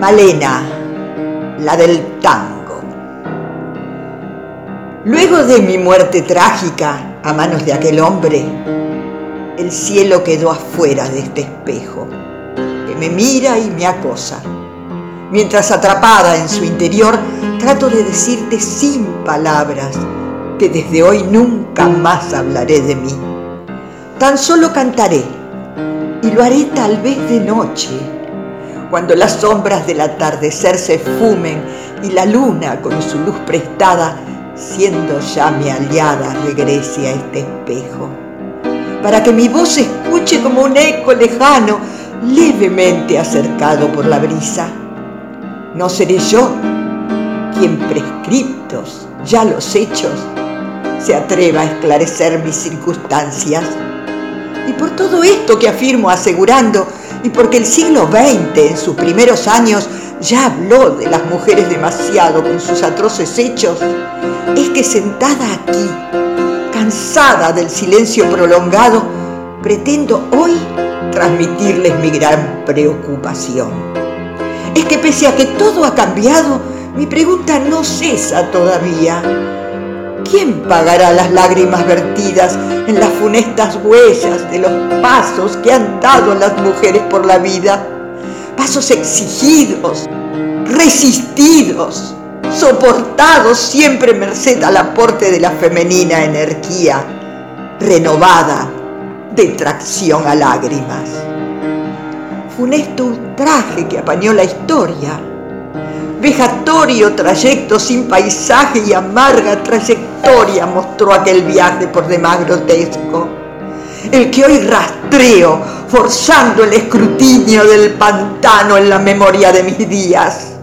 Malena, la del tango. Luego de mi muerte trágica a manos de aquel hombre, el cielo quedó afuera de este espejo, que me mira y me acosa. Mientras atrapada en su interior, trato de decirte sin palabras que desde hoy nunca más hablaré de mí. Tan solo cantaré, y lo haré tal vez de noche cuando las sombras del atardecer se fumen y la luna con su luz prestada, siendo ya mi aliada, regrese a este espejo, para que mi voz se escuche como un eco lejano, levemente acercado por la brisa. No seré yo quien prescriptos, ya los hechos, se atreva a esclarecer mis circunstancias. Y por todo esto que afirmo asegurando y porque el siglo XX en sus primeros años ya habló de las mujeres demasiado con sus atroces hechos, es que sentada aquí, cansada del silencio prolongado, pretendo hoy transmitirles mi gran preocupación. Es que pese a que todo ha cambiado, mi pregunta no cesa todavía. ¿Quién pagará las lágrimas vertidas en las funestas huellas de los pasos que han dado las mujeres por la vida? Pasos exigidos, resistidos, soportados siempre merced al aporte de la femenina energía, renovada de tracción a lágrimas. Funesto ultraje que apañó la historia Vejatorio trayecto sin paisaje y amarga trayectoria mostró aquel viaje por demás grotesco. El que hoy rastreo, forzando el escrutinio del pantano en la memoria de mis días.